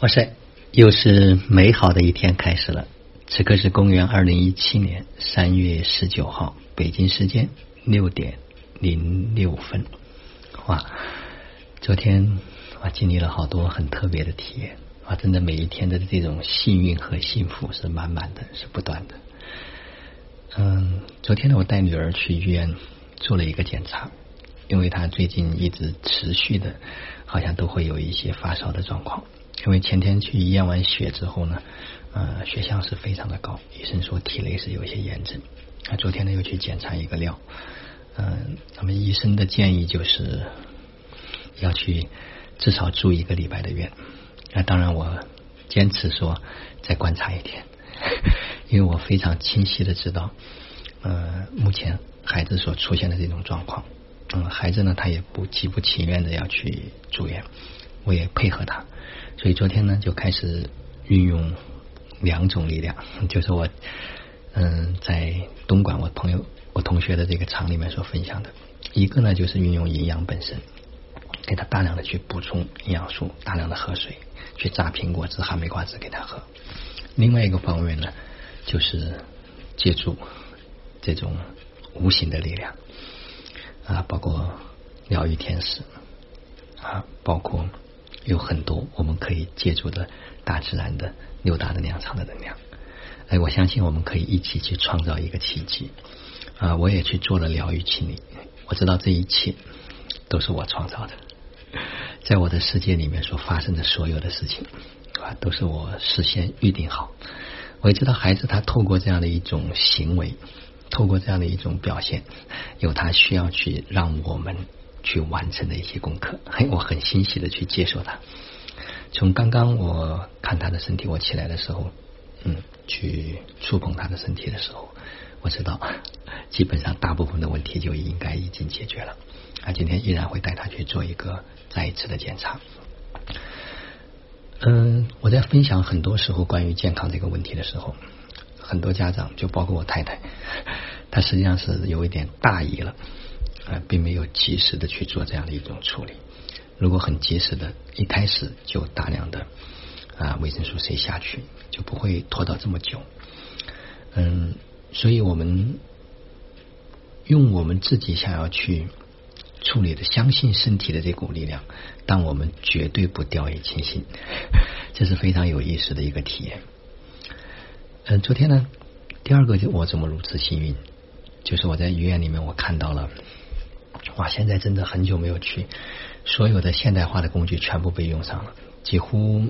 哇塞，又是美好的一天开始了。此刻是公元二零一七年三月十九号，北京时间六点零六分。哇，昨天我经历了好多很特别的体验啊！真的每一天的这种幸运和幸福是满满的，是不断的。嗯，昨天呢，我带女儿去医院做了一个检查，因为她最近一直持续的，好像都会有一些发烧的状况。因为前天去验完血之后呢，呃，血象是非常的高，医生说体内是有些炎症。那昨天呢又去检查一个料，嗯，那么医生的建议就是要去至少住一个礼拜的院。那当然我坚持说再观察一天，因为我非常清晰的知道，呃，目前孩子所出现的这种状况，嗯，孩子呢他也不极不情愿的要去住院，我也配合他。所以昨天呢，就开始运用两种力量，就是我嗯在东莞我朋友我同学的这个厂里面所分享的，一个呢就是运用营养本身，给他大量的去补充营养素，大量的喝水，去榨苹果汁、哈密瓜汁给他喝。另外一个方面呢，就是借助这种无形的力量啊，包括疗愈天使啊，包括。有很多我们可以借助的大自然的六大能量场的能量，哎，我相信我们可以一起去创造一个奇迹啊！我也去做了疗愈清理，我知道这一切都是我创造的，在我的世界里面所发生的所有的事情啊，都是我事先预定好。我也知道孩子他透过这样的一种行为，透过这样的一种表现，有他需要去让我们。去完成的一些功课，嘿，我很欣喜的去接受它。从刚刚我看他的身体，我起来的时候，嗯，去触碰他的身体的时候，我知道 基本上大部分的问题就应该已经解决了。啊，今天依然会带他去做一个再一次的检查。嗯，我在分享很多时候关于健康这个问题的时候，很多家长就包括我太太，她实际上是有一点大意了。啊，并没有及时的去做这样的一种处理。如果很及时的，一开始就大量的啊维生素 C 下去，就不会拖到这么久。嗯，所以我们用我们自己想要去处理的，相信身体的这股力量，但我们绝对不掉以轻心。这是非常有意思的一个体验。嗯，昨天呢，第二个就我怎么如此幸运，就是我在医院里面我看到了。哇！现在真的很久没有去，所有的现代化的工具全部被用上了，几乎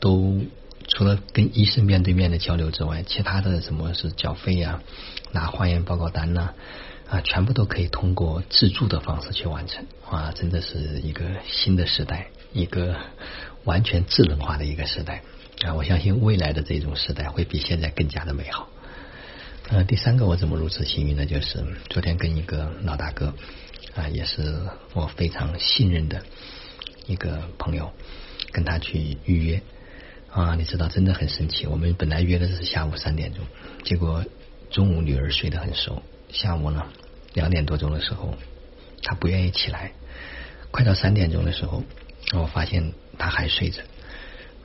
都除了跟医生面对面的交流之外，其他的什么是缴费呀、拿化验报告单呐啊，全部都可以通过自助的方式去完成。哇！真的是一个新的时代，一个完全智能化的一个时代啊！我相信未来的这种时代会比现在更加的美好。呃，第三个我怎么如此幸运呢？就是昨天跟一个老大哥。啊，也是我非常信任的一个朋友，跟他去预约啊，你知道，真的很神奇。我们本来约的是下午三点钟，结果中午女儿睡得很熟，下午呢两点多钟的时候，她不愿意起来，快到三点钟的时候，我发现她还睡着。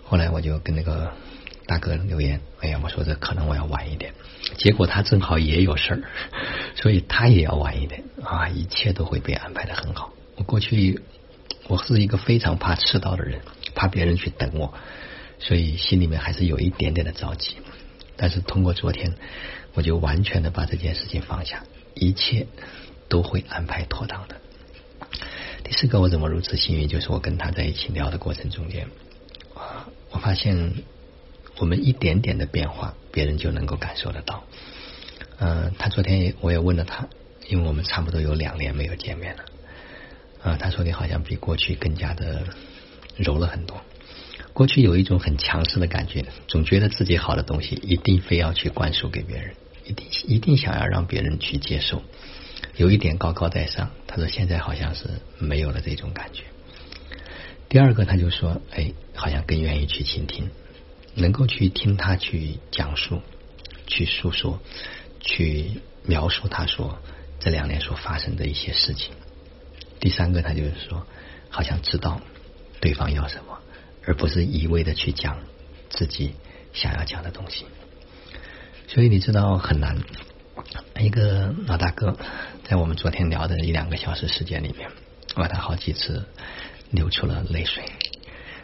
后来我就跟那个大哥留言，哎呀，我说这可能我要晚一点。结果他正好也有事儿，所以他也要晚一点啊！一切都会被安排的很好。我过去我是一个非常怕迟到的人，怕别人去等我，所以心里面还是有一点点的着急。但是通过昨天，我就完全的把这件事情放下，一切都会安排妥当的。第四个，我怎么如此幸运？就是我跟他在一起聊的过程中间，啊，我发现。我们一点点的变化，别人就能够感受得到。嗯，他昨天也我也问了他，因为我们差不多有两年没有见面了。啊，他说你好像比过去更加的柔了很多。过去有一种很强势的感觉，总觉得自己好的东西一定非要去灌输给别人，一定一定想要让别人去接受，有一点高高在上。他说现在好像是没有了这种感觉。第二个，他就说，哎，好像更愿意去倾听。能够去听他去讲述、去诉说、去描述他说这两年所发生的一些事情。第三个，他就是说，好像知道对方要什么，而不是一味的去讲自己想要讲的东西。所以你知道很难。一个老大哥在我们昨天聊的一两个小时时间里面，哇，他好几次流出了泪水。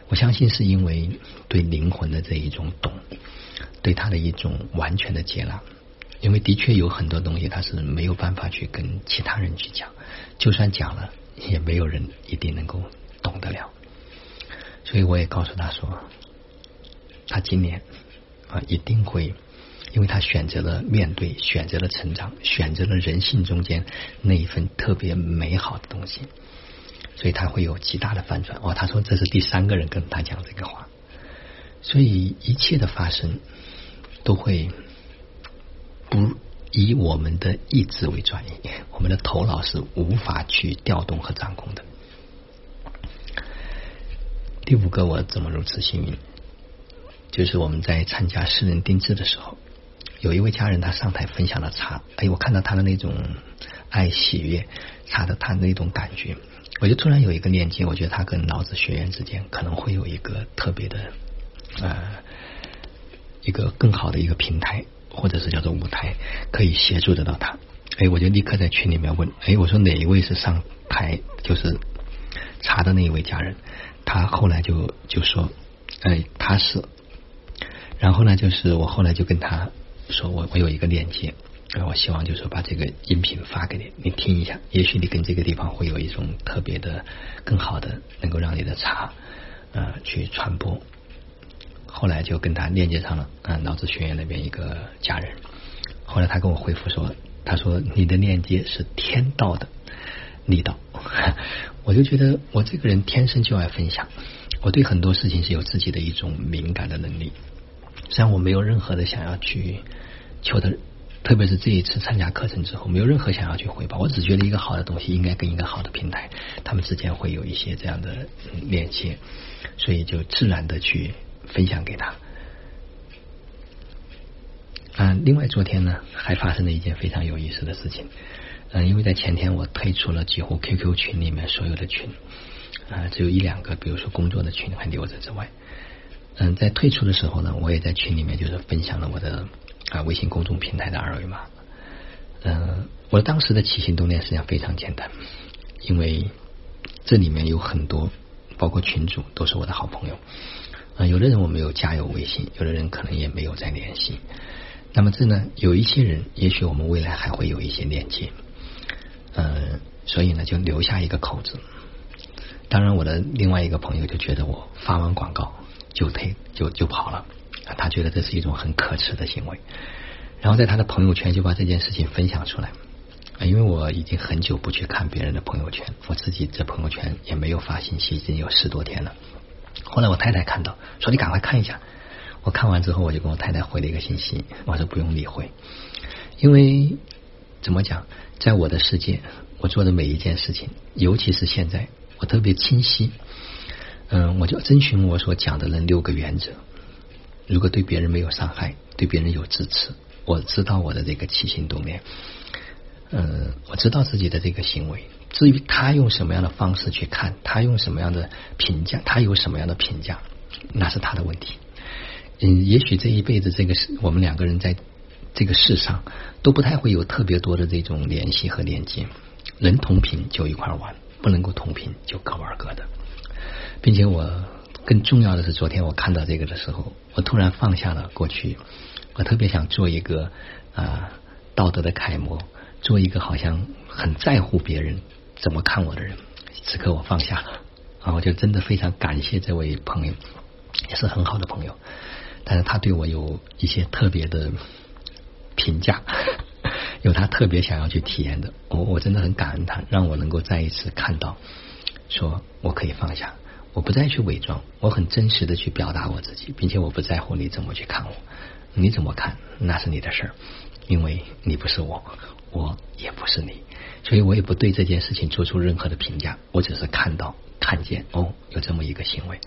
我相信是因为对灵魂的这一种懂，对他的一种完全的接纳。因为的确有很多东西他是没有办法去跟其他人去讲，就算讲了，也没有人一定能够懂得了。所以我也告诉他说，他今年啊一定会。因为他选择了面对，选择了成长，选择了人性中间那一份特别美好的东西，所以他会有极大的反转。哦，他说这是第三个人跟他讲这个话，所以一切的发生都会不以我们的意志为转移，我们的头脑是无法去调动和掌控的。第五个，我怎么如此幸运？就是我们在参加私人定制的时候。有一位家人，他上台分享了茶，哎，我看到他的那种爱喜悦茶的他那种感觉，我就突然有一个链接，我觉得他跟老子学员之间可能会有一个特别的呃一个更好的一个平台，或者是叫做舞台，可以协助得到他。哎，我就立刻在群里面问，哎，我说哪一位是上台就是茶的那一位家人？他后来就就说，哎，他是。然后呢，就是我后来就跟他。说我我有一个链接，我希望就是把这个音频发给你，你听一下，也许你跟这个地方会有一种特别的、更好的，能够让你的茶呃去传播。后来就跟他链接上了啊，脑子学院那边一个家人。后来他跟我回复说，他说你的链接是天道的力道，我就觉得我这个人天生就爱分享，我对很多事情是有自己的一种敏感的能力。虽然我没有任何的想要去求的，特别是这一次参加课程之后，没有任何想要去回报。我只觉得一个好的东西应该跟一个好的平台，他们之间会有一些这样的链接，所以就自然的去分享给他。嗯，另外昨天呢，还发生了一件非常有意思的事情。嗯，因为在前天我退出了几乎 QQ 群里面所有的群，啊，只有一两个，比如说工作的群还留着之外。嗯，在退出的时候呢，我也在群里面就是分享了我的啊微信公众平台的二维码。嗯，我当时的起心动念实际上非常简单，因为这里面有很多，包括群主都是我的好朋友。啊，有的人我没有加有微信，有的人可能也没有再联系。那么这呢，有一些人，也许我们未来还会有一些链接。嗯，所以呢，就留下一个口子。当然，我的另外一个朋友就觉得我发完广告。就退就就跑了，他觉得这是一种很可耻的行为，然后在他的朋友圈就把这件事情分享出来。因为我已经很久不去看别人的朋友圈，我自己这朋友圈也没有发信息，已经有十多天了。后来我太太看到，说你赶快看一下。我看完之后，我就跟我太太回了一个信息，我说不用理会，因为怎么讲，在我的世界，我做的每一件事情，尤其是现在，我特别清晰。嗯，我就遵循我所讲的那六个原则。如果对别人没有伤害，对别人有支持，我知道我的这个起心动念，嗯，我知道自己的这个行为。至于他用什么样的方式去看，他用什么样的评价，他有什么样的评价，那是他的问题。嗯，也许这一辈子，这个是我们两个人在这个世上都不太会有特别多的这种联系和连接。能同频就一块玩，不能够同频就各玩各的。并且我更重要的是，昨天我看到这个的时候，我突然放下了过去。我特别想做一个啊道德的楷模，做一个好像很在乎别人怎么看我的人。此刻我放下了啊，我就真的非常感谢这位朋友，也是很好的朋友。但是他对我有一些特别的评价，有他特别想要去体验的。我我真的很感恩他，让我能够再一次看到，说我可以放下。我不再去伪装，我很真实的去表达我自己，并且我不在乎你怎么去看我，你怎么看那是你的事儿，因为你不是我，我也不是你，所以我也不对这件事情做出任何的评价，我只是看到看见哦有这么一个行为。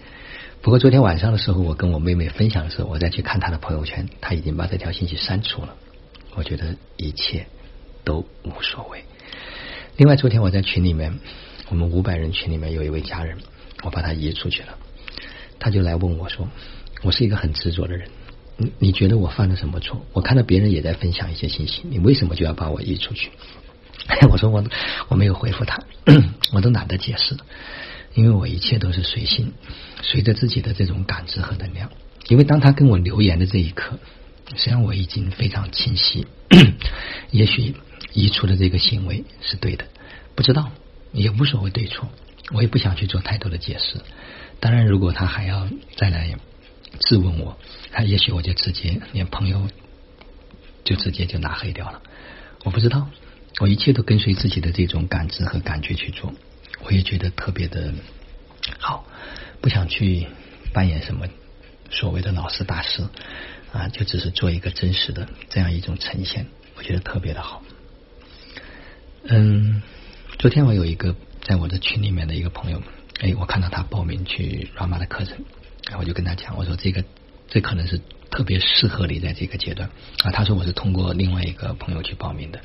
不过昨天晚上的时候，我跟我妹妹分享的时候，我再去看她的朋友圈，她已经把这条信息删除了。我觉得一切都无所谓。另外，昨天我在群里面，我们五百人群里面有一位家人。我把他移出去了，他就来问我说：“我是一个很执着的人，你你觉得我犯了什么错？我看到别人也在分享一些信息，你为什么就要把我移出去？” 我说我我没有回复他，我都懒得解释，因为我一切都是随心，随着自己的这种感知和能量。因为当他跟我留言的这一刻，实际上我已经非常清晰，也许移除的这个行为是对的，不知道也无所谓对错，我也不想去做太多的解释。当然，如果他还要再来质问我，他也许我就直接连朋友就直接就拉黑掉了。我不知道。我一切都跟随自己的这种感知和感觉去做，我也觉得特别的好，不想去扮演什么所谓的老师大师啊，就只是做一个真实的这样一种呈现，我觉得特别的好。嗯，昨天我有一个在我的群里面的一个朋友，哎，我看到他报名去 Rama 的课程，我就跟他讲，我说这个这可能是。特别适合你在这个阶段啊！他说我是通过另外一个朋友去报名的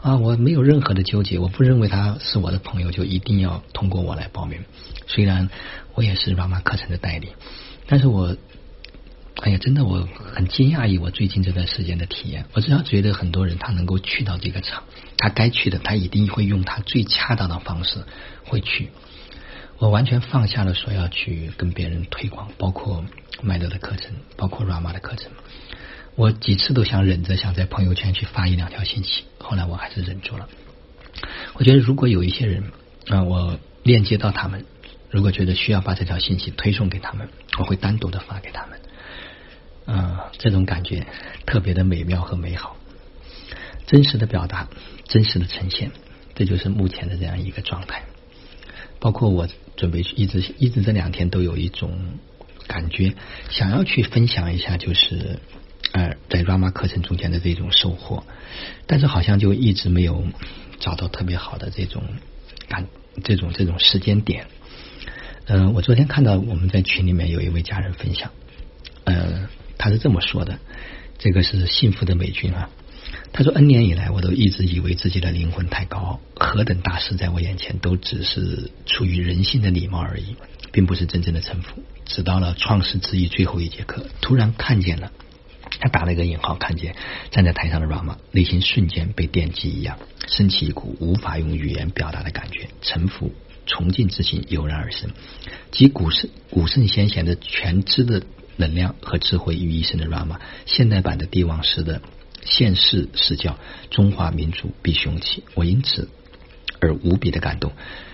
啊，我没有任何的纠结，我不认为他是我的朋友就一定要通过我来报名。虽然我也是 Rama 课程的代理，但是我哎呀，真的我很惊讶于我最近这段时间的体验。我只要觉得很多人他能够去到这个场，他该去的，他一定会用他最恰当的方式会去。我完全放下了说要去跟别人推广，包括麦德的课程，包括 Rama 的课程。我几次都想忍着，想在朋友圈去发一两条信息，后来我还是忍住了。我觉得如果有一些人啊，我链接到他们，如果觉得需要把这条信息推送给他们，我会单独的发给他们。啊，这种感觉特别的美妙和美好，真实的表达，真实的呈现，这就是目前的这样一个状态。包括我准备去，一直一直这两天都有一种感觉，想要去分享一下，就是呃，在 Rama 课程中间的这种收获，但是好像就一直没有找到特别好的这种感，这种这种时间点。嗯，我昨天看到我们在群里面有一位家人分享，呃，他是这么说的，这个是幸福的美军啊。他说：“N 年以来，我都一直以为自己的灵魂太高，何等大事在我眼前都只是出于人性的礼貌而已，并不是真正的臣服。直到了创世之一最后一节课，突然看见了，他打了一个引号，看见站在台上的 Rama，内心瞬间被电击一样，升起一股无法用语言表达的感觉，臣服、崇敬之心油然而生，即古圣古圣先贤的全知的能量和智慧于一身的 Rama，现代版的帝王师的。”现世视教，中华民族必雄起。我因此而无比的感动。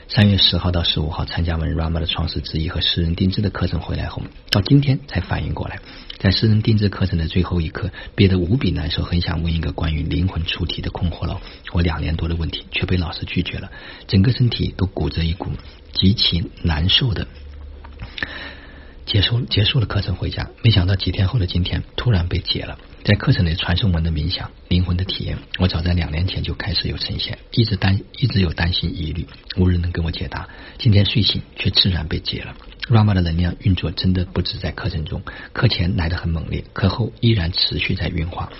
三月十号到十五号参加完 Rama 的创始之一和私人定制的课程回来后，到今天才反应过来，在私人定制课程的最后一刻，憋得无比难受，很想问一个关于灵魂出体的困惑了。我两年多的问题，却被老师拒绝了，整个身体都鼓着一股极其难受的。结束结束了课程回家，没想到几天后的今天突然被解了。在课程里传送文的冥想，灵魂的体验，我早在两年前就开始有呈现，一直担一直有担心疑虑，无人能给我解答。今天睡醒却自然被解了。Rama 的能量运作真的不止在课程中，课前来的很猛烈，课后依然持续在运化，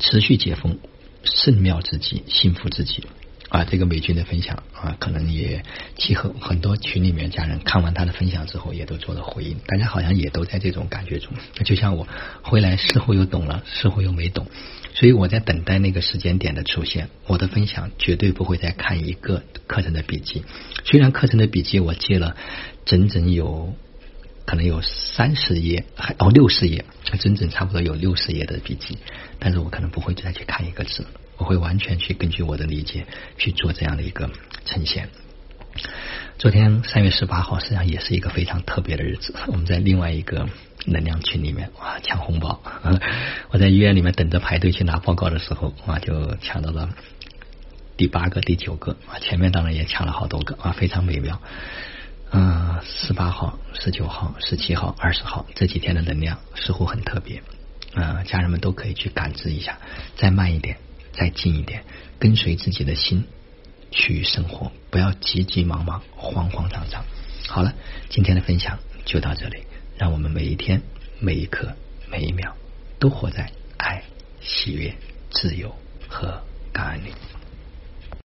持续解封，圣妙之极，幸福之极。啊，这个美军的分享啊，可能也契合很多群里面家人看完他的分享之后，也都做了回应。大家好像也都在这种感觉中，就像我回来似乎又懂了，似乎又没懂。所以我在等待那个时间点的出现。我的分享绝对不会再看一个课程的笔记，虽然课程的笔记我借了整整有可能有三十页，还哦六十页，整整差不多有六十页的笔记，但是我可能不会再去看一个字。我会完全去根据我的理解去做这样的一个呈现。昨天三月十八号实际上也是一个非常特别的日子，我们在另外一个能量群里面哇抢红包，我在医院里面等着排队去拿报告的时候啊就抢到了第八个第九个啊前面当然也抢了好多个啊非常美妙。嗯，十八号、十九号、十七号、二十号这几天的能量似乎很特别，嗯，家人们都可以去感知一下，再慢一点。再近一点，跟随自己的心去生活，不要急急忙忙、慌慌张张。好了，今天的分享就到这里，让我们每一天、每一刻、每一秒都活在爱、喜悦、自由和感恩里。